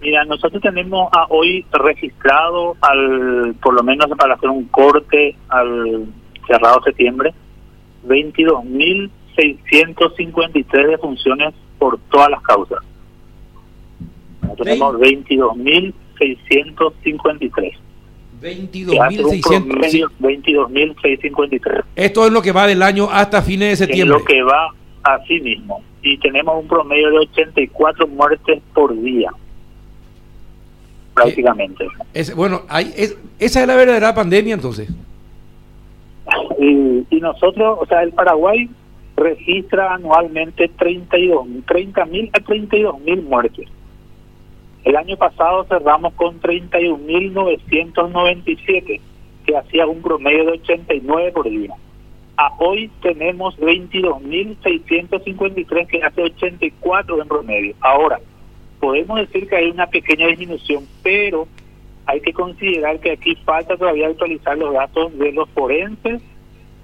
Mira, nosotros tenemos a hoy registrado, al por lo menos para hacer un corte al cerrado septiembre, 22.653 defunciones por todas las causas. Tenemos 22.653. 22.653. Esto es lo que va del año hasta fines de septiembre. Es lo que va así mismo. Y tenemos un promedio de 84 muertes por día. Prácticamente. Es, bueno, hay, esa es la verdadera pandemia entonces. Y, y nosotros, o sea, el Paraguay registra anualmente 32, 30 mil a 32 mil muertes. El año pasado cerramos con 31.997, que hacía un promedio de 89 por día. A hoy tenemos 22.653, que hace 84 en promedio. Ahora, podemos decir que hay una pequeña disminución, pero hay que considerar que aquí falta todavía actualizar los datos de los forenses,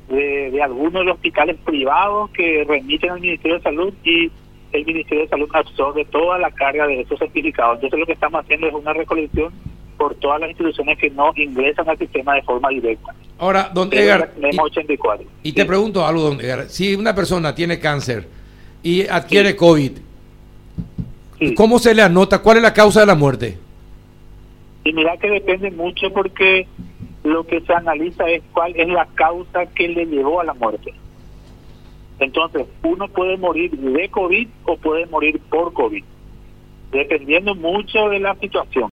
de, de algunos de los hospitales privados que remiten al Ministerio de Salud y el Ministerio de Salud absorbe toda la carga de esos certificados. Entonces lo que estamos haciendo es una recolección por todas las instituciones que no ingresan al sistema de forma directa. Ahora, don Edgar, y, te pregunto algo, don Edgar, si una persona tiene cáncer y adquiere COVID, ¿cómo se le anota? ¿Cuál es la causa de la muerte? Y mira que depende mucho porque lo que se analiza es cuál es la causa que le llevó a la muerte. Entonces, uno puede morir de COVID o puede morir por COVID, dependiendo mucho de la situación.